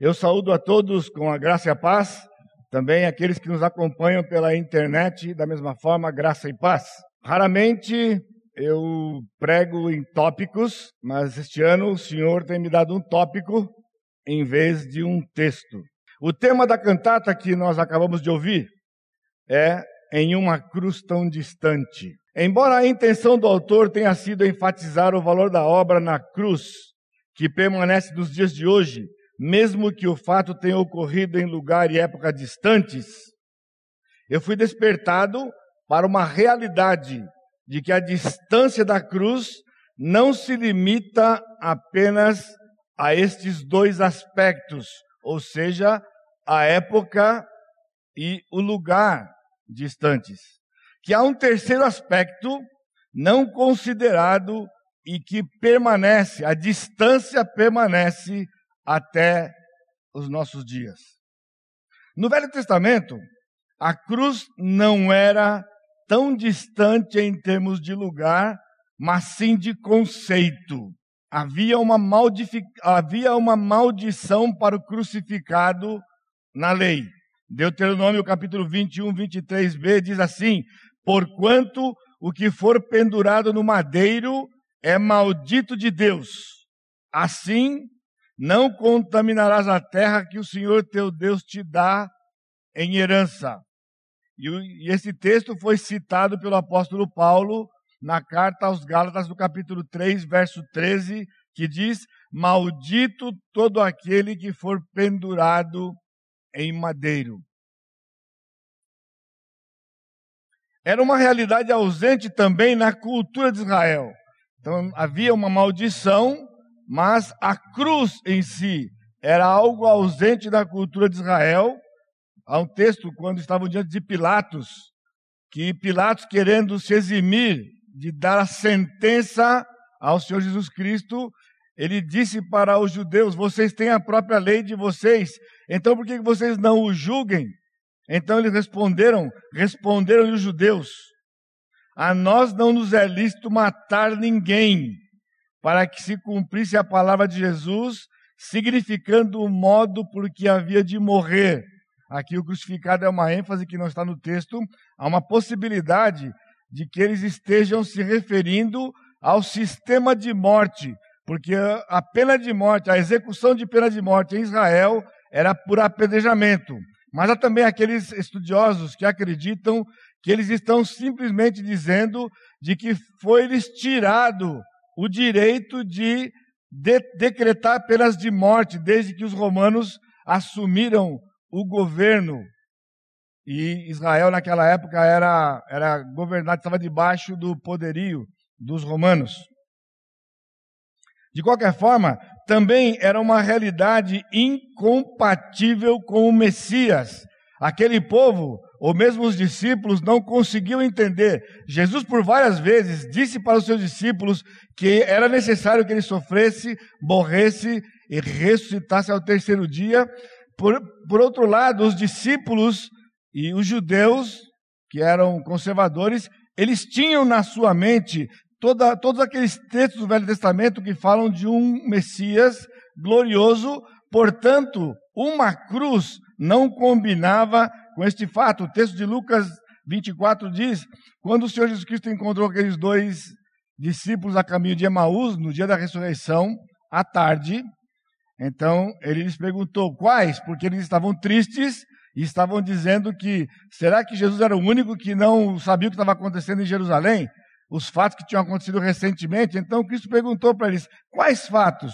Eu saúdo a todos com a graça e a paz, também aqueles que nos acompanham pela internet, da mesma forma, graça e paz. Raramente eu prego em tópicos, mas este ano o Senhor tem me dado um tópico em vez de um texto. O tema da cantata que nós acabamos de ouvir é Em uma cruz tão distante. Embora a intenção do autor tenha sido enfatizar o valor da obra na cruz, que permanece nos dias de hoje, mesmo que o fato tenha ocorrido em lugar e época distantes, eu fui despertado para uma realidade de que a distância da cruz não se limita apenas a estes dois aspectos, ou seja, a época e o lugar distantes. Que há um terceiro aspecto não considerado e que permanece, a distância permanece até os nossos dias. No Velho Testamento, a cruz não era tão distante em termos de lugar, mas sim de conceito. Havia uma, havia uma maldição para o crucificado na lei. Deuteronômio capítulo 21, 23b diz assim: Porquanto o que for pendurado no madeiro é maldito de Deus. Assim, não contaminarás a terra que o Senhor teu Deus te dá em herança. E, esse texto foi citado pelo apóstolo Paulo na carta aos Gálatas, no capítulo 3, verso 13, que diz: Maldito todo aquele que for pendurado em madeiro. Era uma realidade ausente também na cultura de Israel. Então havia uma maldição, mas a cruz em si era algo ausente da cultura de Israel Há um texto, quando estavam diante de Pilatos, que Pilatos, querendo se eximir de dar a sentença ao Senhor Jesus Cristo, ele disse para os judeus: Vocês têm a própria lei de vocês, então por que vocês não o julguem? Então eles responderam: Responderam os judeus: A nós não nos é lícito matar ninguém, para que se cumprisse a palavra de Jesus, significando o modo por que havia de morrer. Aqui o crucificado é uma ênfase que não está no texto. Há uma possibilidade de que eles estejam se referindo ao sistema de morte, porque a pena de morte, a execução de pena de morte em Israel era por apedrejamento. Mas há também aqueles estudiosos que acreditam que eles estão simplesmente dizendo de que foi-lhes tirado o direito de, de decretar penas de morte desde que os romanos assumiram o governo. E Israel, naquela época, era, era governado, estava debaixo do poderio dos romanos. De qualquer forma, também era uma realidade incompatível com o Messias. Aquele povo, ou mesmo os discípulos, não conseguiam entender. Jesus, por várias vezes, disse para os seus discípulos que era necessário que ele sofresse, morresse e ressuscitasse ao terceiro dia, por, por outro lado, os discípulos e os judeus, que eram conservadores, eles tinham na sua mente toda, todos aqueles textos do Velho Testamento que falam de um Messias glorioso, portanto, uma cruz não combinava com este fato. O texto de Lucas 24 diz: quando o Senhor Jesus Cristo encontrou aqueles dois discípulos a caminho de Emaús, no dia da ressurreição, à tarde, então ele lhes perguntou quais, porque eles estavam tristes e estavam dizendo que será que Jesus era o único que não sabia o que estava acontecendo em Jerusalém? Os fatos que tinham acontecido recentemente. Então Cristo perguntou para eles: quais fatos?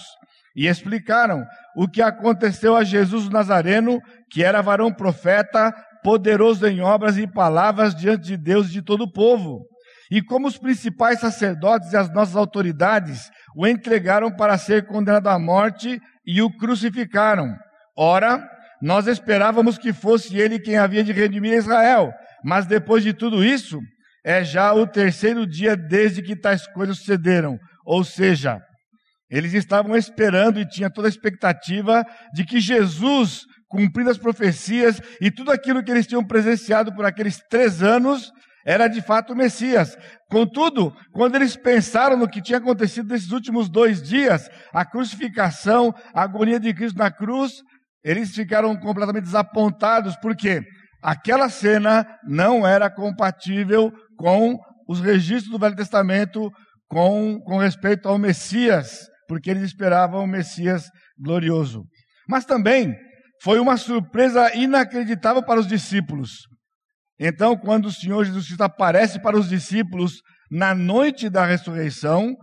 E explicaram o que aconteceu a Jesus Nazareno, que era varão profeta, poderoso em obras e palavras diante de Deus e de todo o povo. E como os principais sacerdotes e as nossas autoridades o entregaram para ser condenado à morte e o crucificaram. Ora, nós esperávamos que fosse ele quem havia de redimir Israel, mas depois de tudo isso, é já o terceiro dia desde que tais coisas sucederam. Ou seja, eles estavam esperando e tinha toda a expectativa de que Jesus, cumprindo as profecias e tudo aquilo que eles tinham presenciado por aqueles três anos, era de fato o Messias. Contudo, quando eles pensaram no que tinha acontecido nesses últimos dois dias, a crucificação, a agonia de Cristo na cruz, eles ficaram completamente desapontados, porque aquela cena não era compatível com os registros do Velho Testamento com, com respeito ao Messias, porque eles esperavam o Messias glorioso. Mas também foi uma surpresa inacreditável para os discípulos. Então, quando o Senhor Jesus Cristo aparece para os discípulos na noite da ressurreição,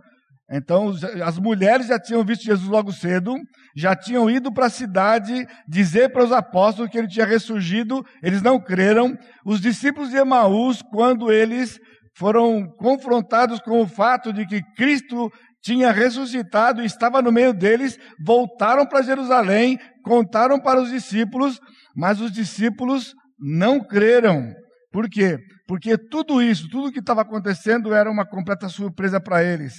então as mulheres já tinham visto Jesus logo cedo, já tinham ido para a cidade dizer para os apóstolos que ele tinha ressurgido, eles não creram. Os discípulos de Emaús, quando eles foram confrontados com o fato de que Cristo tinha ressuscitado e estava no meio deles, voltaram para Jerusalém, contaram para os discípulos, mas os discípulos não creram. Por quê? Porque tudo isso, tudo que estava acontecendo era uma completa surpresa para eles.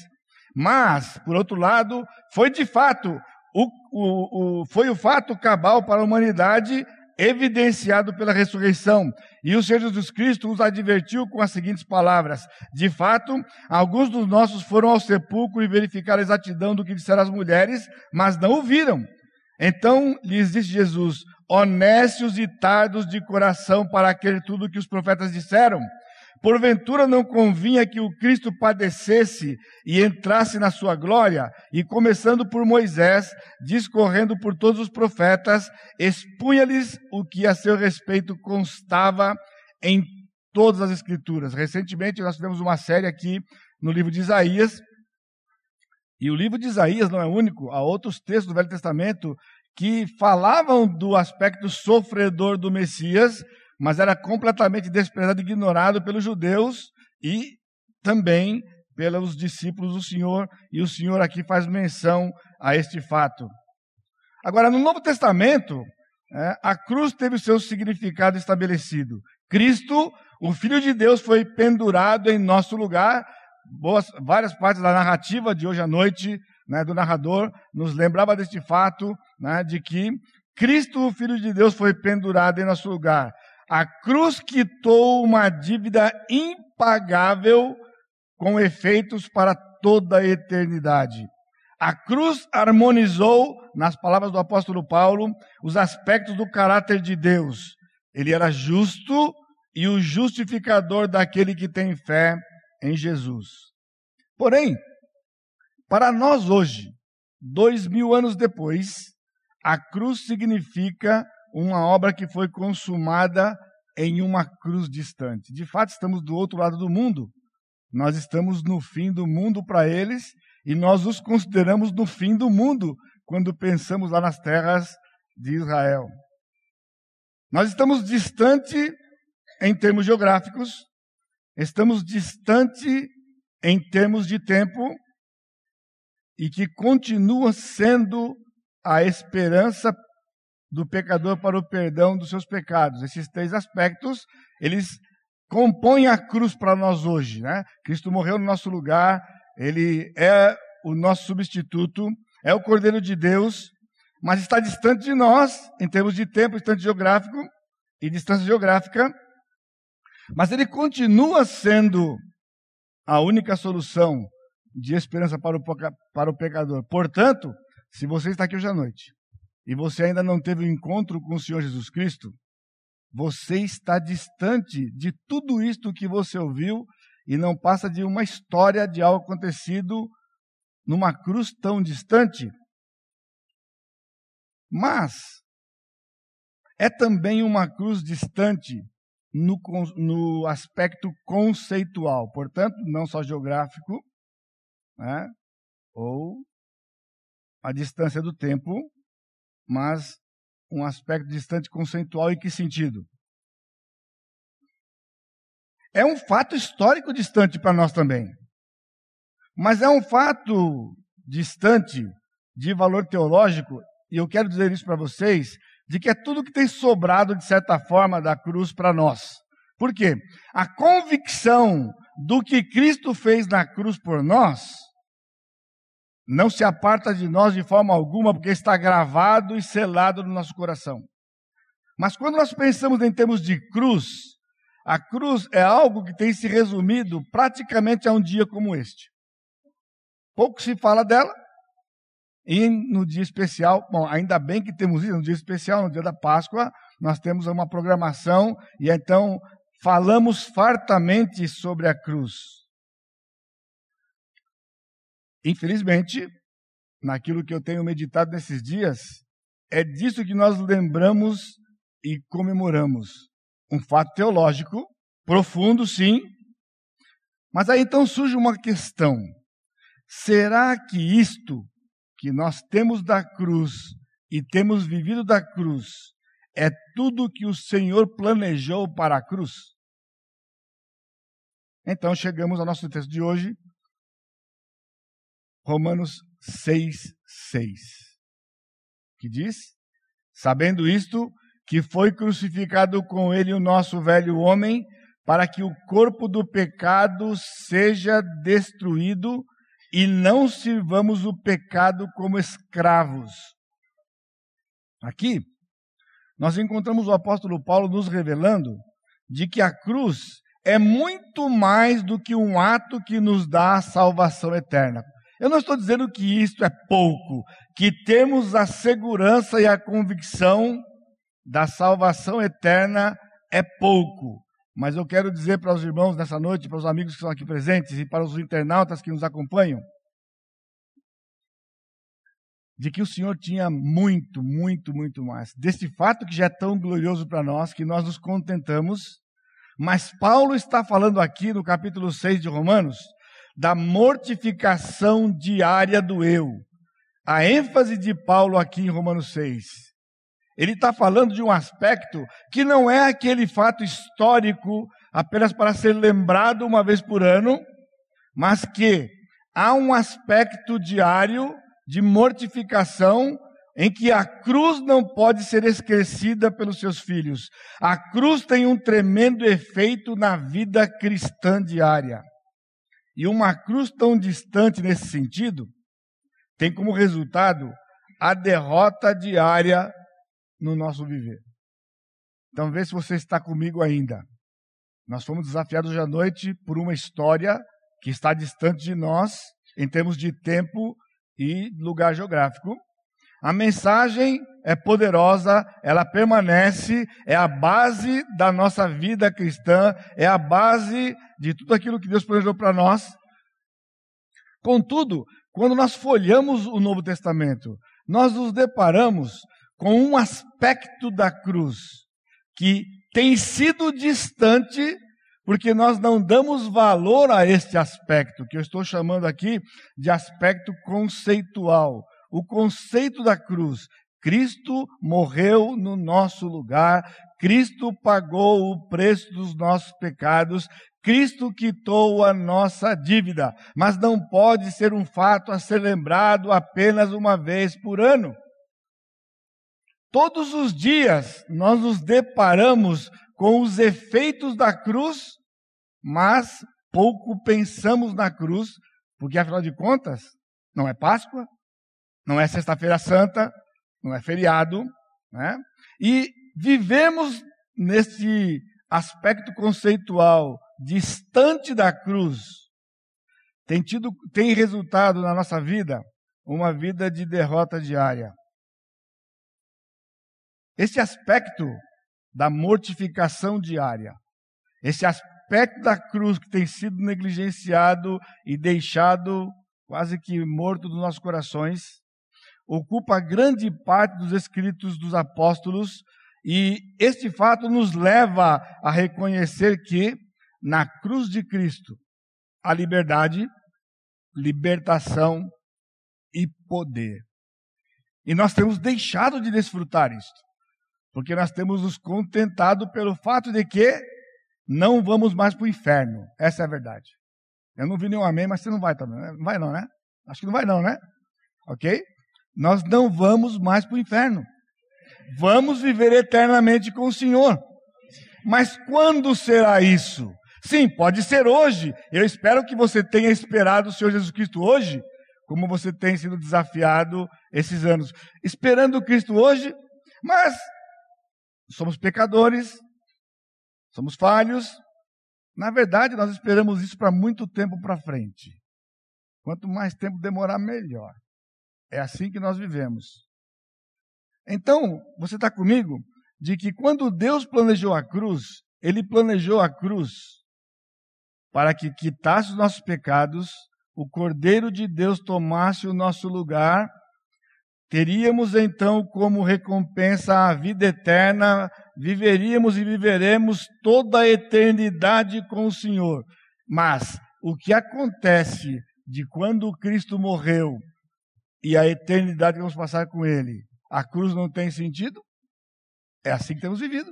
Mas, por outro lado, foi de fato, o, o, o, foi o fato cabal para a humanidade evidenciado pela ressurreição. E o Senhor Jesus Cristo os advertiu com as seguintes palavras: De fato, alguns dos nossos foram ao sepulcro e verificaram a exatidão do que disseram as mulheres, mas não o viram. Então lhes disse Jesus: Honestos e tardos de coração para aquele tudo que os profetas disseram. Porventura não convinha que o Cristo padecesse e entrasse na sua glória, e começando por Moisés, discorrendo por todos os profetas, expunha-lhes o que a seu respeito constava em todas as Escrituras. Recentemente nós tivemos uma série aqui no livro de Isaías, e o livro de Isaías não é único, há outros textos do Velho Testamento que falavam do aspecto sofredor do Messias, mas era completamente desprezado e ignorado pelos judeus e também pelos discípulos do Senhor, e o Senhor aqui faz menção a este fato. Agora, no Novo Testamento, é, a cruz teve o seu significado estabelecido. Cristo, o Filho de Deus, foi pendurado em nosso lugar. Boas, várias partes da narrativa de hoje à noite, né, do narrador, nos lembrava deste fato, né, de que Cristo, o Filho de Deus, foi pendurado em nosso lugar. A cruz quitou uma dívida impagável com efeitos para toda a eternidade. A cruz harmonizou, nas palavras do apóstolo Paulo, os aspectos do caráter de Deus. Ele era justo e o justificador daquele que tem fé em Jesus. Porém, para nós hoje, dois mil anos depois, a cruz significa uma obra que foi consumada em uma cruz distante. De fato, estamos do outro lado do mundo. Nós estamos no fim do mundo para eles e nós os consideramos no fim do mundo quando pensamos lá nas terras de Israel. Nós estamos distante em termos geográficos, estamos distante em termos de tempo e que continua sendo a esperança do pecador para o perdão dos seus pecados. Esses três aspectos, eles compõem a cruz para nós hoje, né? Cristo morreu no nosso lugar, ele é o nosso substituto, é o Cordeiro de Deus, mas está distante de nós, em termos de tempo, distante geográfico e distância geográfica, mas ele continua sendo a única solução de esperança para o, para o pecador. Portanto, se você está aqui hoje à noite e você ainda não teve o um encontro com o Senhor Jesus Cristo, você está distante de tudo isto que você ouviu e não passa de uma história de algo acontecido numa cruz tão distante. Mas é também uma cruz distante no, no aspecto conceitual, portanto, não só geográfico, né, ou a distância do tempo, mas um aspecto distante conceitual em que sentido? É um fato histórico distante para nós também. Mas é um fato distante de valor teológico, e eu quero dizer isso para vocês, de que é tudo que tem sobrado, de certa forma, da cruz para nós. Por quê? A convicção do que Cristo fez na cruz por nós não se aparta de nós de forma alguma, porque está gravado e selado no nosso coração. Mas quando nós pensamos em termos de cruz, a cruz é algo que tem se resumido praticamente a um dia como este. Pouco se fala dela, E no dia especial, bom, ainda bem que temos isso, no dia especial, no dia da Páscoa, nós temos uma programação e então falamos fartamente sobre a cruz. Infelizmente, naquilo que eu tenho meditado nesses dias, é disso que nós lembramos e comemoramos. Um fato teológico, profundo, sim, mas aí então surge uma questão: será que isto que nós temos da cruz e temos vivido da cruz é tudo que o Senhor planejou para a cruz? Então chegamos ao nosso texto de hoje, Romanos 6, 6, que diz: Sabendo isto, que foi crucificado com ele o nosso velho homem, para que o corpo do pecado seja destruído e não sirvamos o pecado como escravos. Aqui, nós encontramos o apóstolo Paulo nos revelando de que a cruz é muito mais do que um ato que nos dá a salvação eterna. Eu não estou dizendo que isto é pouco, que temos a segurança e a convicção da salvação eterna é pouco. Mas eu quero dizer para os irmãos nessa noite, para os amigos que estão aqui presentes e para os internautas que nos acompanham, de que o Senhor tinha muito, muito, muito mais. Desse fato que já é tão glorioso para nós, que nós nos contentamos. Mas Paulo está falando aqui no capítulo 6 de Romanos da mortificação diária do eu. A ênfase de Paulo aqui em Romanos 6 ele está falando de um aspecto que não é aquele fato histórico apenas para ser lembrado uma vez por ano, mas que há um aspecto diário de mortificação em que a cruz não pode ser esquecida pelos seus filhos. A cruz tem um tremendo efeito na vida cristã diária. E uma cruz tão distante nesse sentido tem como resultado a derrota diária no nosso viver. Então, vê se você está comigo ainda. Nós fomos desafiados hoje à noite por uma história que está distante de nós, em termos de tempo e lugar geográfico. A mensagem é poderosa, ela permanece, é a base da nossa vida cristã, é a base de tudo aquilo que Deus planejou para nós. Contudo, quando nós folhamos o Novo Testamento, nós nos deparamos com um aspecto da cruz que tem sido distante porque nós não damos valor a este aspecto, que eu estou chamando aqui de aspecto conceitual. O conceito da cruz. Cristo morreu no nosso lugar, Cristo pagou o preço dos nossos pecados, Cristo quitou a nossa dívida, mas não pode ser um fato a ser lembrado apenas uma vez por ano. Todos os dias nós nos deparamos com os efeitos da cruz, mas pouco pensamos na cruz, porque afinal de contas, não é Páscoa, não é Sexta-feira Santa, não é feriado, né? E vivemos nesse aspecto conceitual distante da cruz. Tem tido, tem resultado na nossa vida uma vida de derrota diária. Esse aspecto da mortificação diária, esse aspecto da cruz que tem sido negligenciado e deixado quase que morto dos nossos corações, ocupa grande parte dos escritos dos apóstolos e este fato nos leva a reconhecer que na cruz de Cristo há liberdade, libertação e poder. E nós temos deixado de desfrutar isto. Porque nós temos nos contentado pelo fato de que não vamos mais para o inferno. Essa é a verdade. Eu não vi nenhum amém, mas você não vai também. Né? Não vai não, né? Acho que não vai não, né? Ok? Nós não vamos mais para o inferno. Vamos viver eternamente com o Senhor. Mas quando será isso? Sim, pode ser hoje. Eu espero que você tenha esperado o Senhor Jesus Cristo hoje, como você tem sido desafiado esses anos. Esperando Cristo hoje, mas somos pecadores, somos falhos. Na verdade, nós esperamos isso para muito tempo para frente. Quanto mais tempo demorar, melhor. É assim que nós vivemos. Então, você está comigo? De que quando Deus planejou a cruz, Ele planejou a cruz para que quitasse os nossos pecados, o Cordeiro de Deus tomasse o nosso lugar, teríamos então como recompensa a vida eterna, viveríamos e viveremos toda a eternidade com o Senhor. Mas o que acontece de quando Cristo morreu e a eternidade que vamos passar com Ele, a cruz não tem sentido? É assim que temos vivido.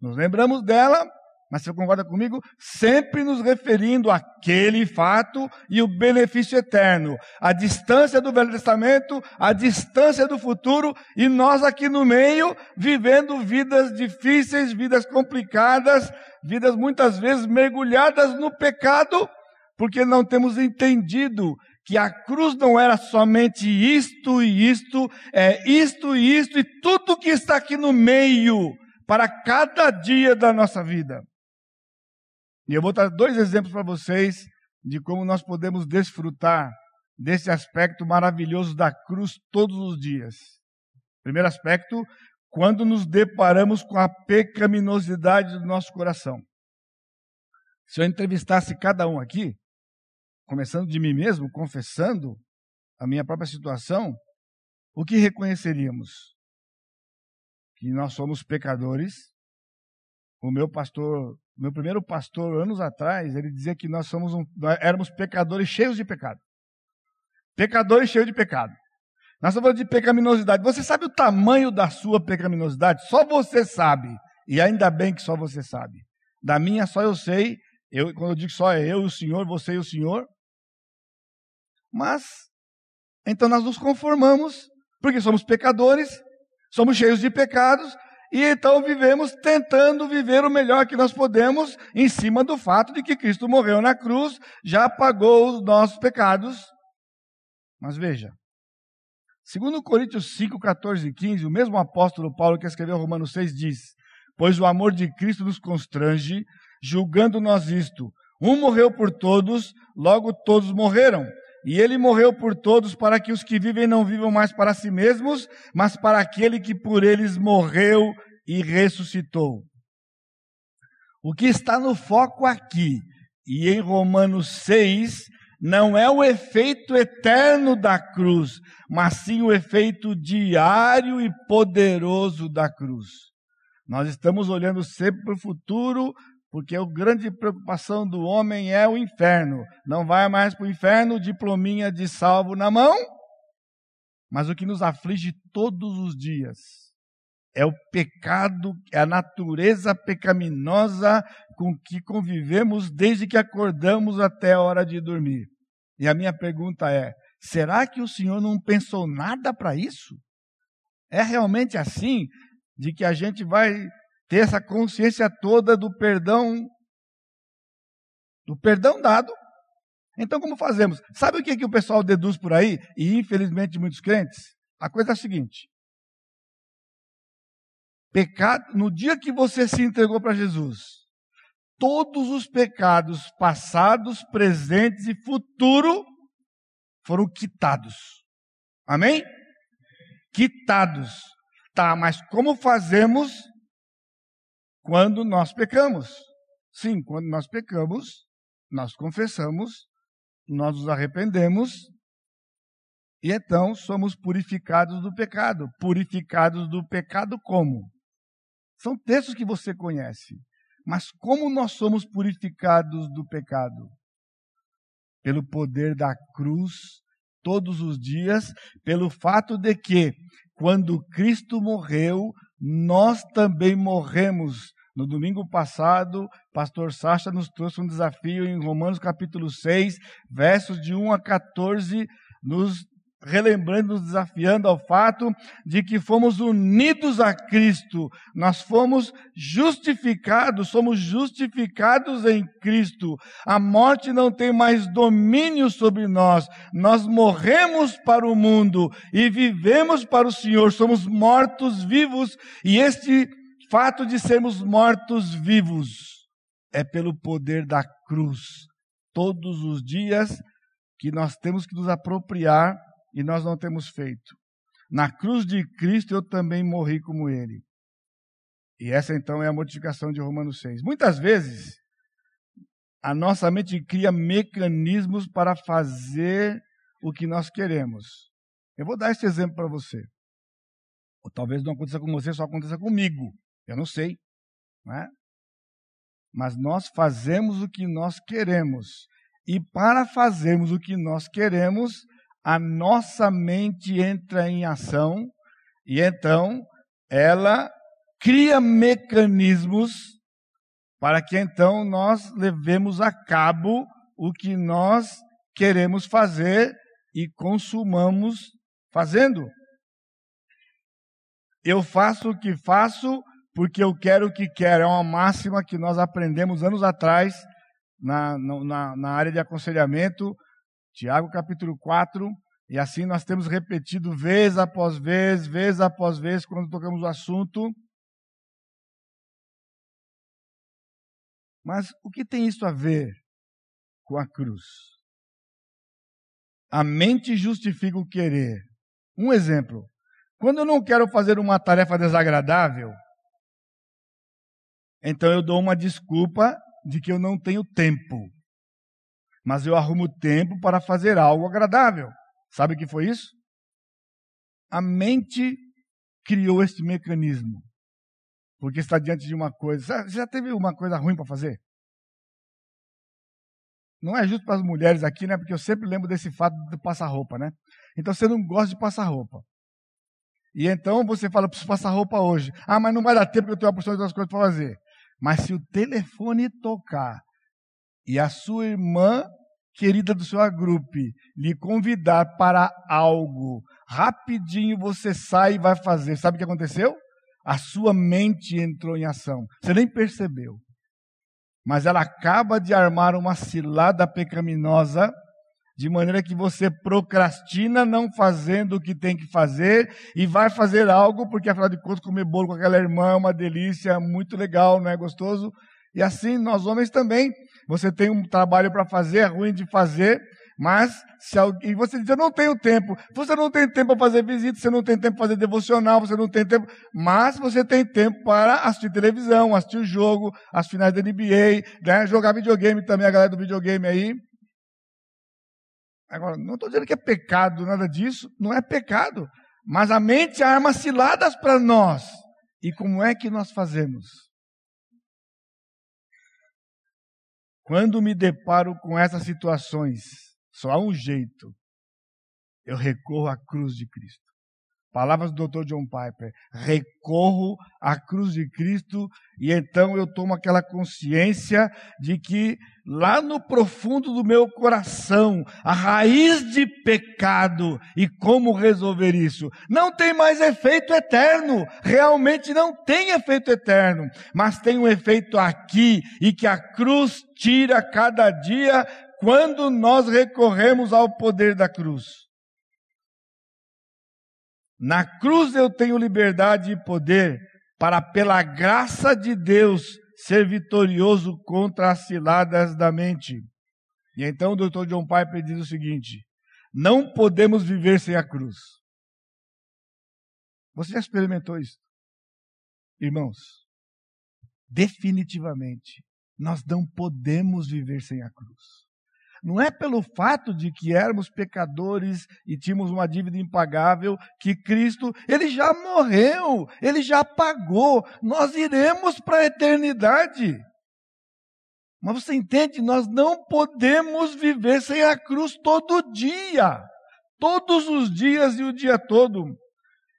Nos lembramos dela, mas você concorda comigo? Sempre nos referindo àquele fato e o benefício eterno. A distância do Velho Testamento, a distância do futuro, e nós aqui no meio, vivendo vidas difíceis, vidas complicadas, vidas muitas vezes mergulhadas no pecado, porque não temos entendido que a cruz não era somente isto e isto, é isto e isto e tudo que está aqui no meio para cada dia da nossa vida. E eu vou dar dois exemplos para vocês de como nós podemos desfrutar desse aspecto maravilhoso da cruz todos os dias. Primeiro aspecto, quando nos deparamos com a pecaminosidade do nosso coração. Se eu entrevistasse cada um aqui, começando de mim mesmo, confessando a minha própria situação, o que reconheceríamos? Que nós somos pecadores. O meu pastor, meu primeiro pastor, anos atrás, ele dizia que nós somos um, nós éramos pecadores cheios de pecado. Pecadores cheios de pecado. Nós estamos falando de pecaminosidade. Você sabe o tamanho da sua pecaminosidade? Só você sabe. E ainda bem que só você sabe. Da minha só eu sei. Eu, quando eu digo só é eu e o Senhor, você e o Senhor. Mas, então nós nos conformamos, porque somos pecadores, somos cheios de pecados, e então vivemos tentando viver o melhor que nós podemos, em cima do fato de que Cristo morreu na cruz, já pagou os nossos pecados. Mas veja, segundo Coríntios 5, 14 e 15, o mesmo apóstolo Paulo que escreveu Romanos 6 diz, pois o amor de Cristo nos constrange, julgando nós isto, um morreu por todos, logo todos morreram. E ele morreu por todos para que os que vivem não vivam mais para si mesmos, mas para aquele que por eles morreu e ressuscitou. O que está no foco aqui e em Romanos 6 não é o efeito eterno da cruz, mas sim o efeito diário e poderoso da cruz. Nós estamos olhando sempre para o futuro, porque a grande preocupação do homem é o inferno. Não vai mais para o inferno, diplominha de salvo na mão. Mas o que nos aflige todos os dias é o pecado, é a natureza pecaminosa com que convivemos desde que acordamos até a hora de dormir. E a minha pergunta é: será que o Senhor não pensou nada para isso? É realmente assim? De que a gente vai ter essa consciência toda do perdão, do perdão dado. Então, como fazemos? Sabe o que, que o pessoal deduz por aí? E infelizmente muitos crentes? A coisa é a seguinte: pecado, no dia que você se entregou para Jesus, todos os pecados passados, presentes e futuro foram quitados. Amém? Quitados. Tá, mas como fazemos quando nós pecamos. Sim, quando nós pecamos, nós confessamos, nós nos arrependemos e então somos purificados do pecado. Purificados do pecado como? São textos que você conhece. Mas como nós somos purificados do pecado? Pelo poder da cruz todos os dias, pelo fato de que, quando Cristo morreu, nós também morremos no domingo passado, pastor Sacha nos trouxe um desafio em Romanos capítulo 6, versos de 1 a 14, nos relembrando, nos desafiando ao fato de que fomos unidos a Cristo, nós fomos justificados, somos justificados em Cristo. A morte não tem mais domínio sobre nós. Nós morremos para o mundo e vivemos para o Senhor, somos mortos vivos e este fato de sermos mortos vivos é pelo poder da cruz. Todos os dias que nós temos que nos apropriar e nós não temos feito. Na cruz de Cristo eu também morri como ele. E essa então é a modificação de Romanos 6. Muitas vezes, a nossa mente cria mecanismos para fazer o que nós queremos. Eu vou dar esse exemplo para você. Ou talvez não aconteça com você, só aconteça comigo. Eu não sei. É? Mas nós fazemos o que nós queremos. E para fazermos o que nós queremos, a nossa mente entra em ação e então ela cria mecanismos para que então nós levemos a cabo o que nós queremos fazer e consumamos fazendo. Eu faço o que faço porque eu quero o que quero. É uma máxima que nós aprendemos anos atrás na, na, na área de aconselhamento. Tiago capítulo 4, e assim nós temos repetido vez após vez, vez após vez, quando tocamos o assunto. Mas o que tem isso a ver com a cruz? A mente justifica o querer. Um exemplo. Quando eu não quero fazer uma tarefa desagradável, então eu dou uma desculpa de que eu não tenho tempo. Mas eu arrumo tempo para fazer algo agradável. Sabe o que foi isso? A mente criou este mecanismo. Porque está diante de uma coisa. Você já teve uma coisa ruim para fazer? Não é justo para as mulheres aqui, né? Porque eu sempre lembro desse fato de passar roupa, né? Então você não gosta de passar roupa. E então você fala, preciso passar roupa hoje. Ah, mas não vai dar tempo porque eu tenho uma porção de outras coisas para fazer. Mas se o telefone tocar e a sua irmã querida do seu agrupe lhe convidar para algo, rapidinho você sai e vai fazer. Sabe o que aconteceu? A sua mente entrou em ação. Você nem percebeu. Mas ela acaba de armar uma cilada pecaminosa, de maneira que você procrastina não fazendo o que tem que fazer e vai fazer algo, porque afinal de contas comer bolo com aquela irmã é uma delícia, muito legal, não é gostoso? E assim nós homens também. Você tem um trabalho para fazer, é ruim de fazer, mas se alguém, você diz, eu não tenho tempo. Você não tem tempo para fazer visita, você não tem tempo para fazer devocional, você não tem tempo. Mas você tem tempo para assistir televisão, assistir o jogo, as finais da NBA, né? jogar videogame também, a galera do videogame aí. Agora, não estou dizendo que é pecado, nada disso. Não é pecado. Mas a mente arma ciladas para nós. E como é que nós fazemos? Quando me deparo com essas situações, só há um jeito. Eu recorro à cruz de Cristo. Palavras do Dr. John Piper. Recorro à cruz de Cristo e então eu tomo aquela consciência de que lá no profundo do meu coração, a raiz de pecado e como resolver isso. Não tem mais efeito eterno, realmente não tem efeito eterno, mas tem um efeito aqui e que a cruz tira cada dia quando nós recorremos ao poder da cruz. Na cruz eu tenho liberdade e poder para, pela graça de Deus, ser vitorioso contra as ciladas da mente. E então o Dr. John Piper diz o seguinte: não podemos viver sem a cruz. Você já experimentou isso? Irmãos, definitivamente, nós não podemos viver sem a cruz. Não é pelo fato de que éramos pecadores e tínhamos uma dívida impagável que Cristo, ele já morreu, ele já pagou. Nós iremos para a eternidade. Mas você entende? Nós não podemos viver sem a cruz todo dia, todos os dias e o dia todo.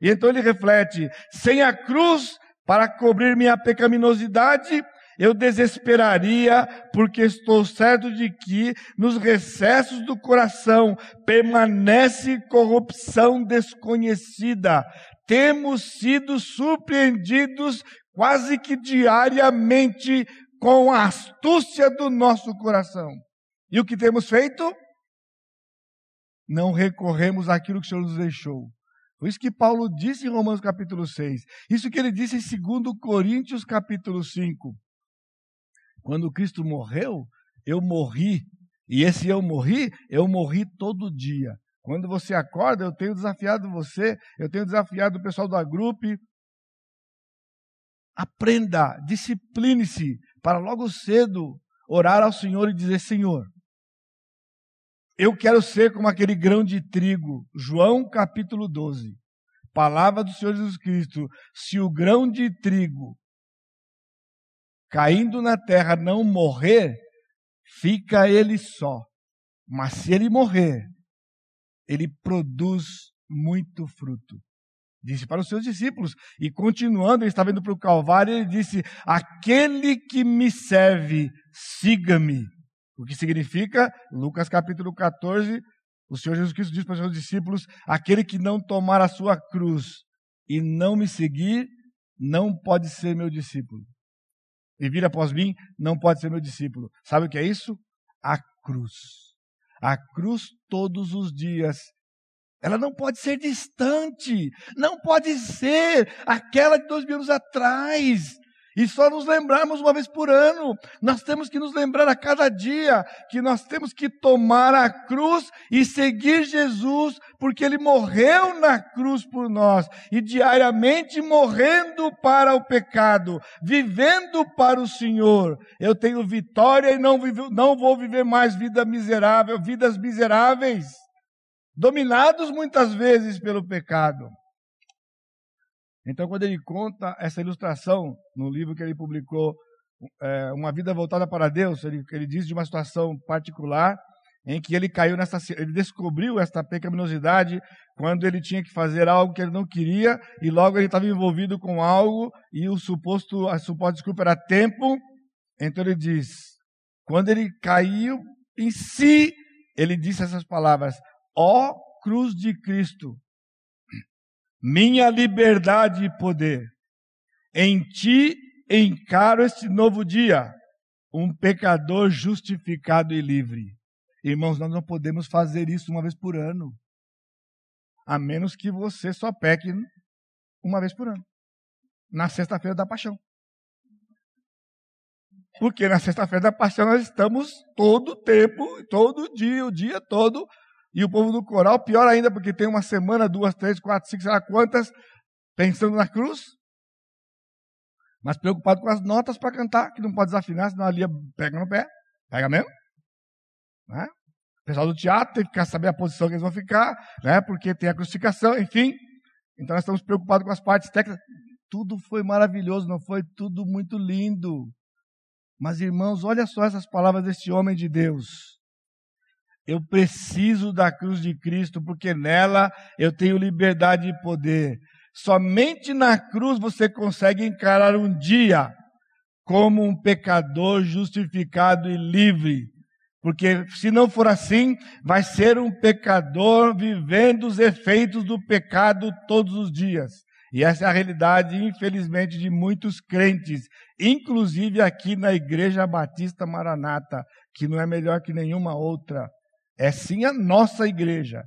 E então ele reflete: sem a cruz para cobrir minha pecaminosidade, eu desesperaria, porque estou certo de que nos recessos do coração permanece corrupção desconhecida. Temos sido surpreendidos quase que diariamente com a astúcia do nosso coração. E o que temos feito? Não recorremos àquilo que o Senhor nos deixou. Foi isso que Paulo disse em Romanos capítulo 6. Isso que ele disse em 2 Coríntios capítulo 5. Quando Cristo morreu, eu morri. E esse eu morri, eu morri todo dia. Quando você acorda, eu tenho desafiado você, eu tenho desafiado o pessoal da grupo. Aprenda, discipline-se para logo cedo orar ao Senhor e dizer: Senhor, eu quero ser como aquele grão de trigo. João capítulo 12. Palavra do Senhor Jesus Cristo. Se o grão de trigo caindo na terra não morrer, fica ele só. Mas se ele morrer, ele produz muito fruto. Disse para os seus discípulos. E continuando, ele estava indo para o Calvário, ele disse: Aquele que me serve, siga-me. O que significa, Lucas capítulo 14, o Senhor Jesus Cristo diz para os seus discípulos: Aquele que não tomar a sua cruz e não me seguir, não pode ser meu discípulo e vir após mim, não pode ser meu discípulo. Sabe o que é isso? A cruz. A cruz todos os dias. Ela não pode ser distante, não pode ser aquela de dois mil anos atrás e só nos lembrarmos uma vez por ano. Nós temos que nos lembrar a cada dia que nós temos que tomar a cruz e seguir Jesus, porque ele morreu na cruz por nós e diariamente morrendo para o pecado, vivendo para o Senhor. Eu tenho vitória e não, não vou viver mais vida miserável, vidas miseráveis, dominados muitas vezes pelo pecado. Então, quando ele conta essa ilustração no livro que ele publicou, é, Uma Vida Voltada para Deus, ele, ele diz de uma situação particular em que ele caiu nessa, ele descobriu esta pecaminosidade quando ele tinha que fazer algo que ele não queria e logo ele estava envolvido com algo e o suposto, a suposta desculpa era tempo. Então ele diz, quando ele caiu em si, ele disse essas palavras: ó cruz de Cristo, minha liberdade e poder. Em ti encaro este novo dia, um pecador justificado e livre. Irmãos, nós não podemos fazer isso uma vez por ano, a menos que você só peque uma vez por ano, na sexta-feira da paixão. Porque na sexta-feira da paixão nós estamos todo o tempo, todo dia, o dia todo, e o povo do coral, pior ainda, porque tem uma semana, duas, três, quatro, cinco, sei lá quantas, pensando na cruz. Mas preocupado com as notas para cantar, que não pode desafinar, senão a Lia pega no pé. Pega mesmo. Né? O pessoal do teatro tem que saber a posição que eles vão ficar, né? porque tem a crucificação, enfim. Então nós estamos preocupados com as partes técnicas. Tudo foi maravilhoso, não foi tudo muito lindo. Mas irmãos, olha só essas palavras deste homem de Deus. Eu preciso da cruz de Cristo, porque nela eu tenho liberdade e poder. Somente na cruz você consegue encarar um dia como um pecador justificado e livre. Porque se não for assim, vai ser um pecador vivendo os efeitos do pecado todos os dias. E essa é a realidade, infelizmente, de muitos crentes, inclusive aqui na Igreja Batista Maranata, que não é melhor que nenhuma outra. É sim a nossa igreja.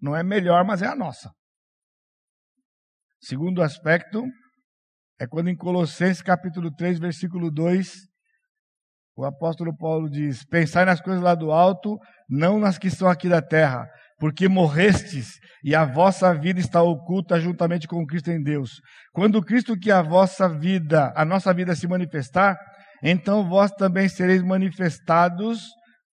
Não é melhor, mas é a nossa. Segundo aspecto, é quando em Colossenses capítulo 3, versículo 2, o apóstolo Paulo diz: Pensai nas coisas lá do alto, não nas que são aqui da terra, porque morrestes e a vossa vida está oculta juntamente com Cristo em Deus. Quando Cristo que a vossa vida, a nossa vida se manifestar, então vós também sereis manifestados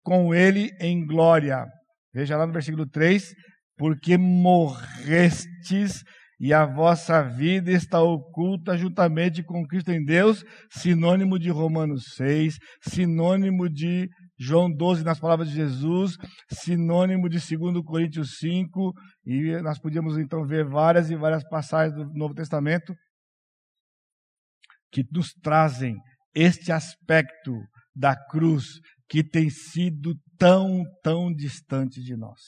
com ele em glória. Veja lá no versículo 3: Porque morrestes e a vossa vida está oculta juntamente com Cristo em Deus, sinônimo de Romanos 6, sinônimo de João 12 nas palavras de Jesus, sinônimo de 2 Coríntios 5, e nós podíamos então ver várias e várias passagens do Novo Testamento que nos trazem este aspecto da cruz que tem sido tão, tão distante de nós.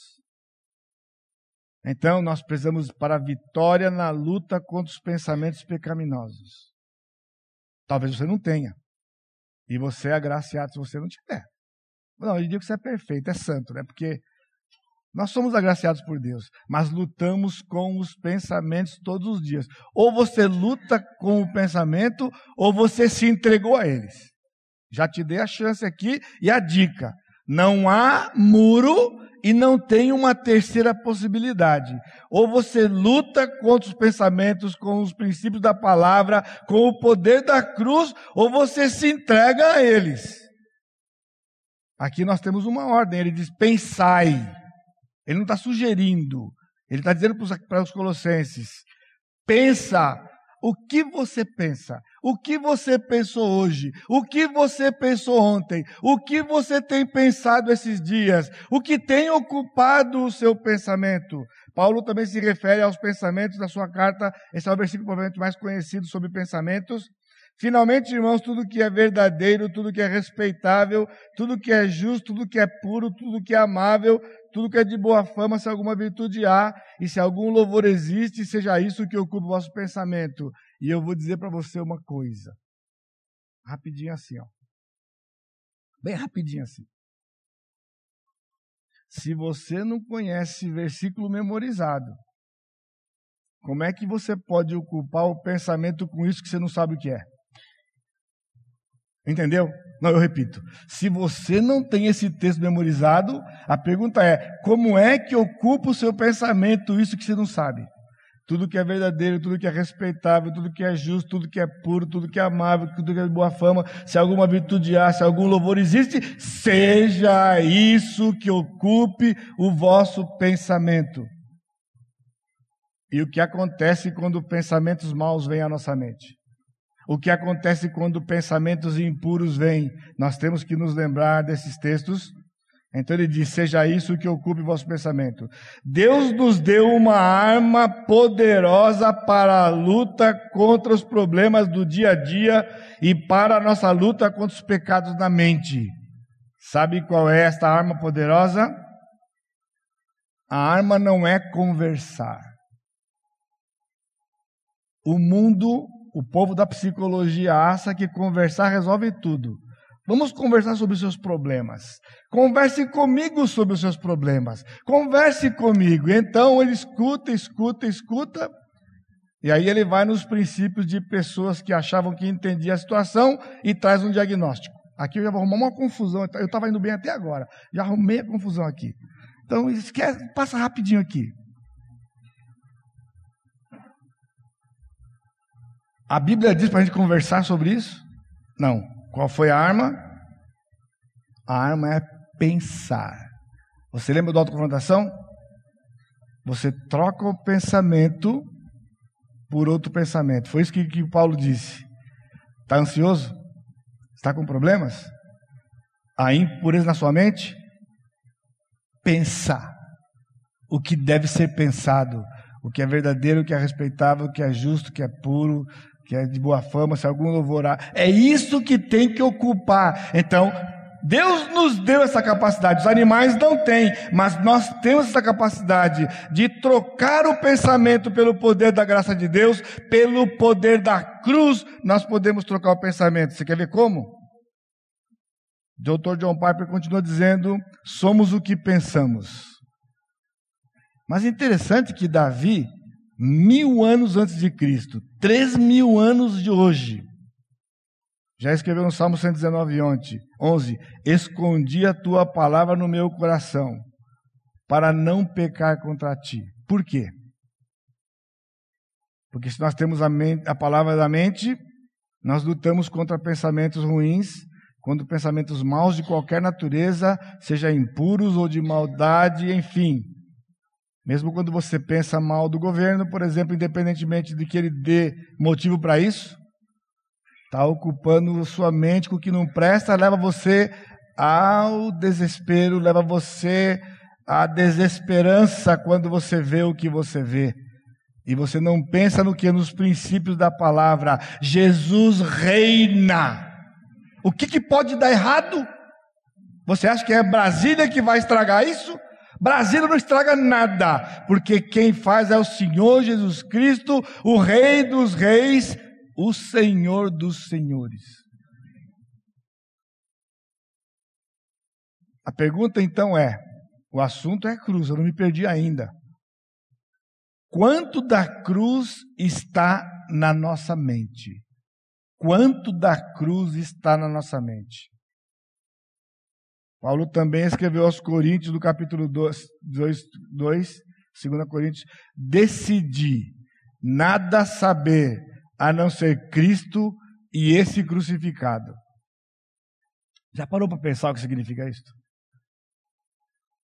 Então, nós precisamos para a vitória na luta contra os pensamentos pecaminosos. Talvez você não tenha. E você é agraciado se você não tiver. Não, eu digo que você é perfeito, é santo, né? Porque nós somos agraciados por Deus, mas lutamos com os pensamentos todos os dias. Ou você luta com o pensamento, ou você se entregou a eles. Já te dei a chance aqui e a dica. Não há muro e não tem uma terceira possibilidade. Ou você luta contra os pensamentos, com os princípios da palavra, com o poder da cruz, ou você se entrega a eles. Aqui nós temos uma ordem, ele diz: pensai. Ele não está sugerindo, ele está dizendo para os colossenses: pensa o que você pensa? O que você pensou hoje? O que você pensou ontem? O que você tem pensado esses dias? O que tem ocupado o seu pensamento? Paulo também se refere aos pensamentos da sua carta. Esse é o versículo provavelmente mais conhecido sobre pensamentos. Finalmente, irmãos, tudo que é verdadeiro, tudo que é respeitável, tudo que é justo, tudo que é puro, tudo que é amável, tudo que é de boa fama, se alguma virtude há, e se algum louvor existe, seja isso que ocupe o vosso pensamento. E eu vou dizer para você uma coisa. Rapidinho assim, ó. Bem rapidinho assim. Se você não conhece versículo memorizado, como é que você pode ocupar o pensamento com isso que você não sabe o que é? Entendeu? Não, eu repito. Se você não tem esse texto memorizado, a pergunta é: como é que ocupa o seu pensamento isso que você não sabe? Tudo que é verdadeiro, tudo que é respeitável, tudo que é justo, tudo que é puro, tudo que é amável, tudo que é de boa fama, se alguma virtude há, se algum louvor existe, seja isso que ocupe o vosso pensamento. E o que acontece quando pensamentos maus vêm à nossa mente? O que acontece quando pensamentos impuros vêm? Nós temos que nos lembrar desses textos. Então ele diz: Seja isso que ocupe vosso pensamento. Deus nos deu uma arma poderosa para a luta contra os problemas do dia a dia e para a nossa luta contra os pecados da mente. Sabe qual é esta arma poderosa? A arma não é conversar. O mundo o povo da psicologia acha que conversar resolve tudo. Vamos conversar sobre os seus problemas. Converse comigo sobre os seus problemas. Converse comigo. Então ele escuta, escuta, escuta. E aí ele vai nos princípios de pessoas que achavam que entendia a situação e traz um diagnóstico. Aqui eu já vou arrumar uma confusão. Eu estava indo bem até agora. Já arrumei a confusão aqui. Então esquece, passa rapidinho aqui. A Bíblia diz para a gente conversar sobre isso? Não. Qual foi a arma? A arma é pensar. Você lembra da autoconfrontação? Você troca o pensamento por outro pensamento. Foi isso que, que Paulo disse. Está ansioso? Está com problemas? Há impureza na sua mente? Pensar o que deve ser pensado, o que é verdadeiro, o que é respeitável, o que é justo, o que é puro, que é de boa fama, se algum louvorar. É isso que tem que ocupar. Então, Deus nos deu essa capacidade, os animais não têm, mas nós temos essa capacidade de trocar o pensamento pelo poder da graça de Deus, pelo poder da cruz, nós podemos trocar o pensamento. Você quer ver como? Dr. John Piper continua dizendo: somos o que pensamos. Mas é interessante que Davi, mil anos antes de Cristo, três mil anos de hoje. Já escreveu no Salmo 119, 11: Escondi a tua palavra no meu coração, para não pecar contra ti. Por quê? Porque se nós temos a, mente, a palavra da mente, nós lutamos contra pensamentos ruins, contra pensamentos maus de qualquer natureza, seja impuros ou de maldade, enfim. Mesmo quando você pensa mal do governo, por exemplo, independentemente de que ele dê motivo para isso, está ocupando sua mente com o que não presta, leva você ao desespero, leva você à desesperança quando você vê o que você vê. E você não pensa no que nos princípios da palavra. Jesus reina. O que, que pode dar errado? Você acha que é Brasília que vai estragar isso? Brasília não estraga nada, porque quem faz é o Senhor Jesus Cristo, o Rei dos Reis, o Senhor dos Senhores. A pergunta então é: o assunto é cruz, eu não me perdi ainda. Quanto da cruz está na nossa mente? Quanto da cruz está na nossa mente? Paulo também escreveu aos Coríntios, no capítulo 2, 2, 2 2 Coríntios, decidi nada saber a não ser Cristo e esse crucificado. Já parou para pensar o que significa isso?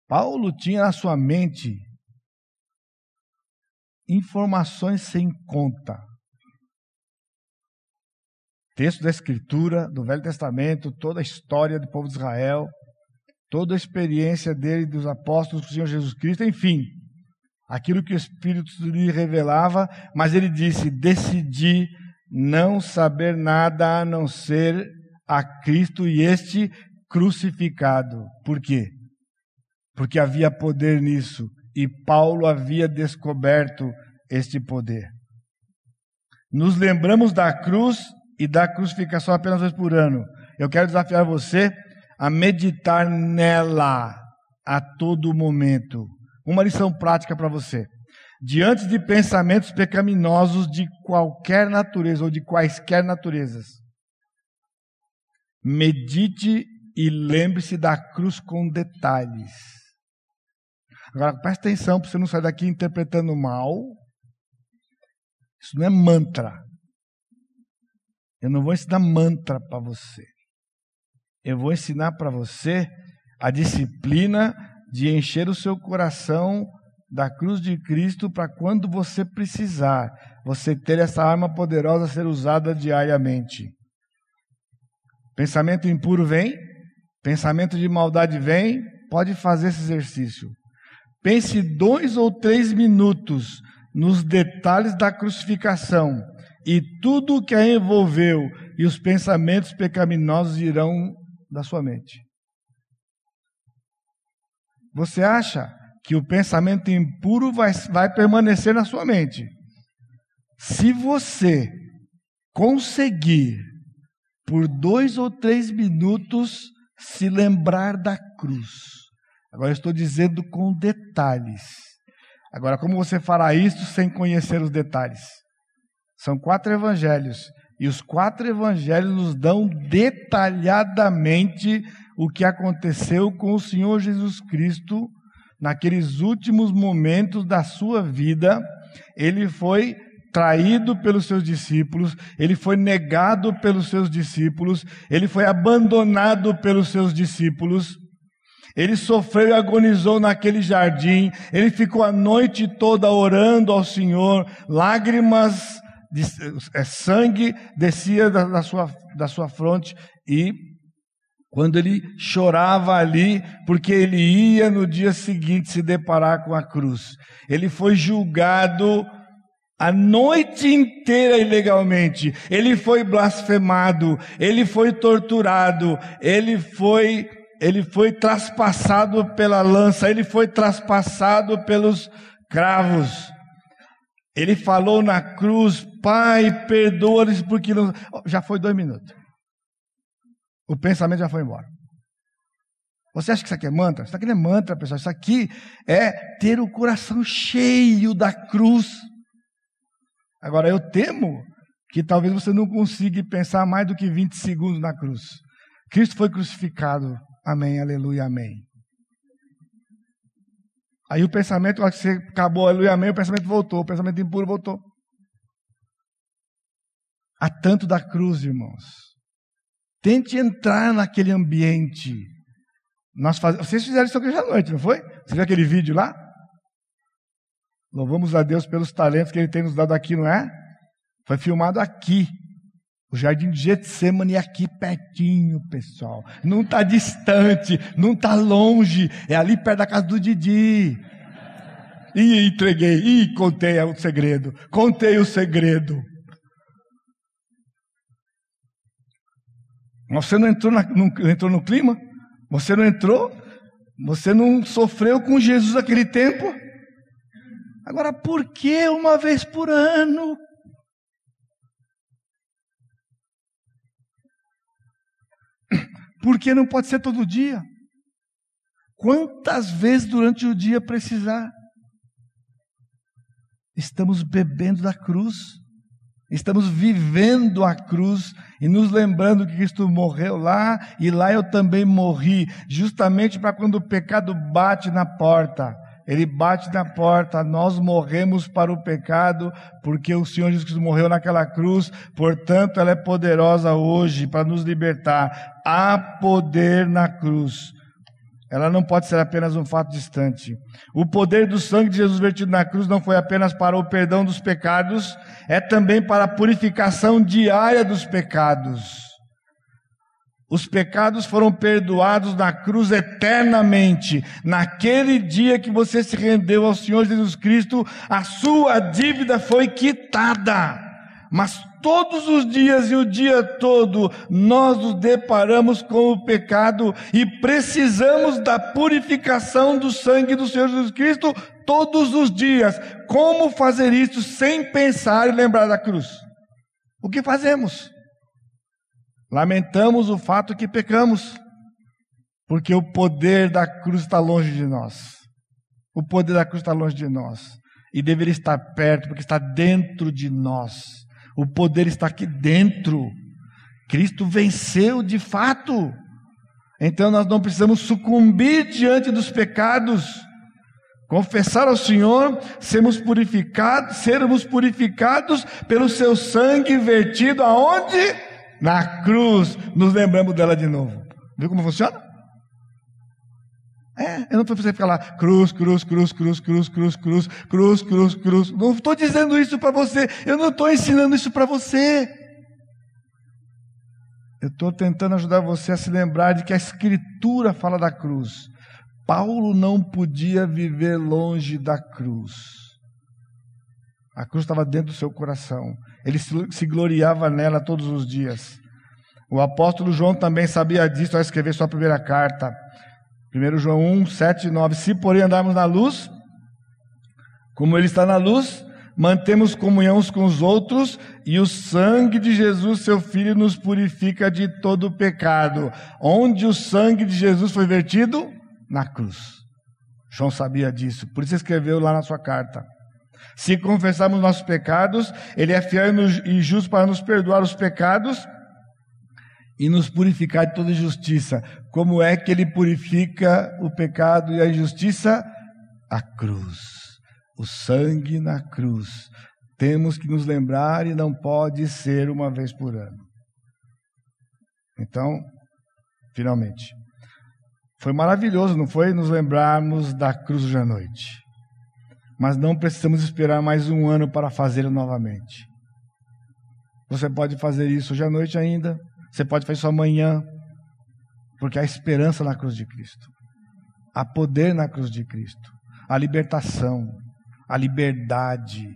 Paulo tinha na sua mente informações sem conta. Texto da Escritura, do Velho Testamento, toda a história do povo de Israel, toda a experiência dele, dos apóstolos do Senhor Jesus Cristo, enfim, aquilo que o Espírito lhe revelava, mas ele disse: Decidi não saber nada a não ser a Cristo e este crucificado. Por quê? Porque havia poder nisso e Paulo havia descoberto este poder. Nos lembramos da cruz e da crucificação apenas uma vez por ano. Eu quero desafiar você a meditar nela a todo momento. Uma lição prática para você. Diante de pensamentos pecaminosos de qualquer natureza ou de quaisquer naturezas, medite e lembre-se da cruz com detalhes. Agora, preste atenção para você não sair daqui interpretando mal. Isso não é mantra. Eu não vou ensinar mantra para você. Eu vou ensinar para você a disciplina de encher o seu coração da cruz de Cristo para quando você precisar, você ter essa arma poderosa a ser usada diariamente. Pensamento impuro vem, pensamento de maldade vem, pode fazer esse exercício. Pense dois ou três minutos nos detalhes da crucificação e tudo o que a envolveu, e os pensamentos pecaminosos irão da sua mente. Você acha que o pensamento impuro vai, vai permanecer na sua mente? Se você conseguir, por dois ou três minutos, se lembrar da cruz. Agora, estou dizendo com detalhes. Agora, como você fará isso sem conhecer os detalhes? São quatro evangelhos. E os quatro evangelhos nos dão detalhadamente o que aconteceu com o Senhor Jesus Cristo naqueles últimos momentos da sua vida. Ele foi traído pelos seus discípulos, ele foi negado pelos seus discípulos, ele foi abandonado pelos seus discípulos. Ele sofreu e agonizou naquele jardim, ele ficou a noite toda orando ao Senhor, lágrimas é, sangue descia da, da, sua, da sua fronte e quando ele chorava ali, porque ele ia no dia seguinte se deparar com a cruz. Ele foi julgado a noite inteira ilegalmente. Ele foi blasfemado, ele foi torturado, ele foi ele foi traspassado pela lança, ele foi traspassado pelos cravos. Ele falou na cruz, Pai, perdoa-lhes porque não. Já foi dois minutos. O pensamento já foi embora. Você acha que isso aqui é mantra? Isso aqui não é mantra, pessoal. Isso aqui é ter o coração cheio da cruz. Agora, eu temo que talvez você não consiga pensar mais do que 20 segundos na cruz. Cristo foi crucificado. Amém, aleluia, amém. Aí o pensamento, você acabou, aleluia, amém, o pensamento voltou, o pensamento impuro voltou. Há tanto da cruz, irmãos. Tente entrar naquele ambiente. Nós faz... Vocês fizeram isso hoje à noite, não foi? Você viu aquele vídeo lá? Louvamos a Deus pelos talentos que Ele tem nos dado aqui, não é? Foi filmado aqui. O jardim de Getsemane aqui pertinho, pessoal. Não está distante, não está longe. É ali perto da casa do Didi. E entreguei, e contei o segredo. Contei o segredo. Você não entrou, na, não entrou no clima? Você não entrou? Você não sofreu com Jesus naquele tempo? Agora, por que uma vez por ano? Por que não pode ser todo dia? Quantas vezes durante o dia precisar? Estamos bebendo da cruz, estamos vivendo a cruz e nos lembrando que Cristo morreu lá e lá eu também morri, justamente para quando o pecado bate na porta. Ele bate na porta, nós morremos para o pecado, porque o Senhor Jesus Cristo morreu naquela cruz, portanto, ela é poderosa hoje para nos libertar. Há poder na cruz. Ela não pode ser apenas um fato distante. O poder do sangue de Jesus vertido na cruz não foi apenas para o perdão dos pecados, é também para a purificação diária dos pecados. Os pecados foram perdoados na cruz eternamente. Naquele dia que você se rendeu ao Senhor Jesus Cristo, a sua dívida foi quitada. Mas todos os dias e o dia todo nós nos deparamos com o pecado e precisamos da purificação do sangue do Senhor Jesus Cristo todos os dias. Como fazer isso sem pensar e lembrar da cruz? O que fazemos? Lamentamos o fato que pecamos, porque o poder da cruz está longe de nós. O poder da cruz está longe de nós. E deveria estar perto, porque está dentro de nós. O poder está aqui dentro. Cristo venceu de fato. Então nós não precisamos sucumbir diante dos pecados. Confessar ao Senhor, sermos purificados, sermos purificados pelo seu sangue vertido aonde? Na cruz. Nos lembramos dela de novo. Viu como funciona? É, eu não preciso ficar lá, cruz, cruz, cruz, cruz, cruz, cruz, cruz, cruz, cruz, cruz. Não estou dizendo isso para você, eu não estou ensinando isso para você. Eu estou tentando ajudar você a se lembrar de que a Escritura fala da cruz. Paulo não podia viver longe da cruz. A cruz estava dentro do seu coração. Ele se gloriava nela todos os dias. O apóstolo João também sabia disso ao escrever sua primeira carta. 1 João 1, 7 e 9. Se, porém, andarmos na luz, como Ele está na luz, mantemos comunhão uns com os outros, e o sangue de Jesus, seu Filho, nos purifica de todo pecado. Onde o sangue de Jesus foi vertido? Na cruz. João sabia disso, por isso escreveu lá na sua carta. Se confessarmos nossos pecados, Ele é fiel e justo para nos perdoar os pecados e nos purificar de toda injustiça. Como é que ele purifica o pecado e a injustiça? A cruz. O sangue na cruz. Temos que nos lembrar e não pode ser uma vez por ano. Então, finalmente. Foi maravilhoso, não foi? Nos lembrarmos da cruz hoje à noite. Mas não precisamos esperar mais um ano para fazê-lo novamente. Você pode fazer isso hoje à noite ainda, você pode fazer isso amanhã, porque há esperança na cruz de Cristo. Há poder na cruz de Cristo. A libertação, a liberdade.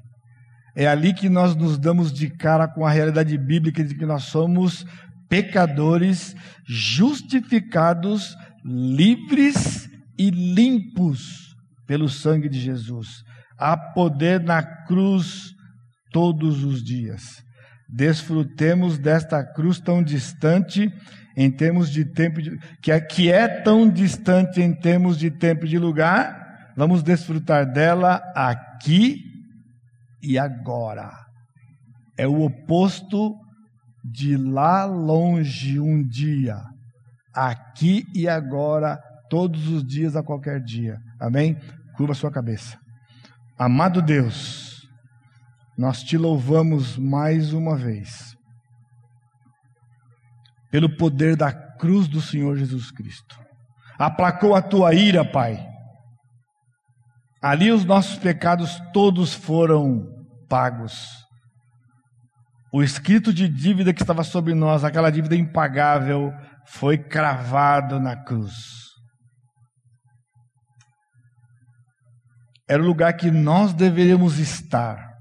É ali que nós nos damos de cara com a realidade bíblica de que nós somos pecadores justificados, livres e limpos pelo sangue de Jesus. Há poder na cruz todos os dias desfrutemos desta cruz tão distante em termos de tempo, de, que, é, que é tão distante em termos de tempo e de lugar, vamos desfrutar dela aqui e agora. É o oposto de lá longe um dia, aqui e agora, todos os dias, a qualquer dia. Amém? Curva sua cabeça. Amado Deus, nós te louvamos mais uma vez, pelo poder da cruz do Senhor Jesus Cristo. Aplacou a tua ira, Pai. Ali os nossos pecados todos foram pagos. O escrito de dívida que estava sobre nós, aquela dívida impagável, foi cravado na cruz. Era o lugar que nós deveríamos estar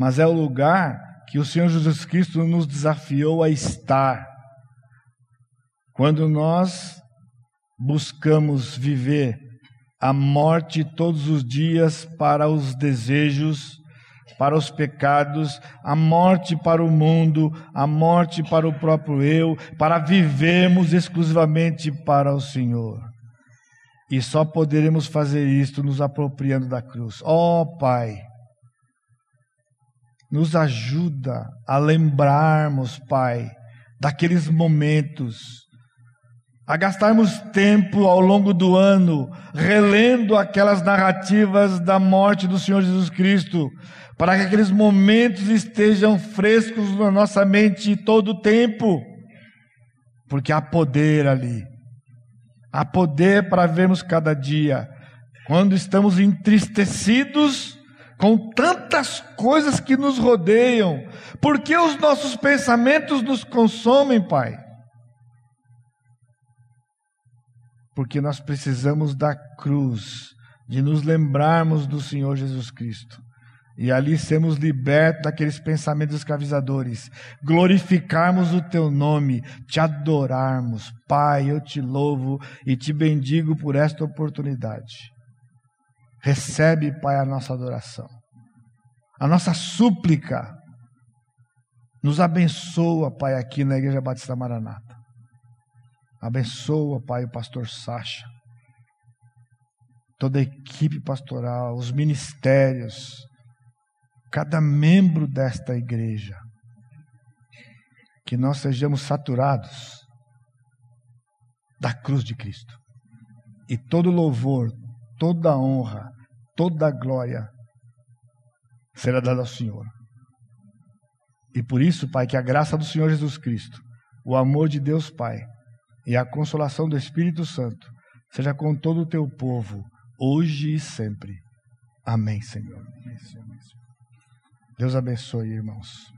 mas é o lugar que o Senhor Jesus Cristo nos desafiou a estar. Quando nós buscamos viver a morte todos os dias para os desejos, para os pecados, a morte para o mundo, a morte para o próprio eu, para vivermos exclusivamente para o Senhor. E só poderemos fazer isto nos apropriando da cruz. Ó oh, Pai, nos ajuda a lembrarmos, Pai, daqueles momentos, a gastarmos tempo ao longo do ano relendo aquelas narrativas da morte do Senhor Jesus Cristo, para que aqueles momentos estejam frescos na nossa mente todo o tempo, porque há poder ali, há poder para vermos cada dia, quando estamos entristecidos com tantas coisas que nos rodeiam, porque os nossos pensamentos nos consomem, Pai? Porque nós precisamos da cruz, de nos lembrarmos do Senhor Jesus Cristo. E ali sermos libertos daqueles pensamentos escravizadores, glorificarmos o teu nome, te adorarmos. Pai, eu te louvo e te bendigo por esta oportunidade. Recebe, Pai, a nossa adoração, a nossa súplica. Nos abençoa, Pai, aqui na Igreja Batista Maranata. Abençoa, Pai, o pastor Sacha, toda a equipe pastoral, os ministérios, cada membro desta igreja. Que nós sejamos saturados da cruz de Cristo. E todo louvor, toda honra, toda glória será dada ao Senhor. E por isso, Pai, que a graça do Senhor Jesus Cristo, o amor de Deus Pai e a consolação do Espírito Santo seja com todo o teu povo, hoje e sempre. Amém, Senhor. Deus abençoe, irmãos.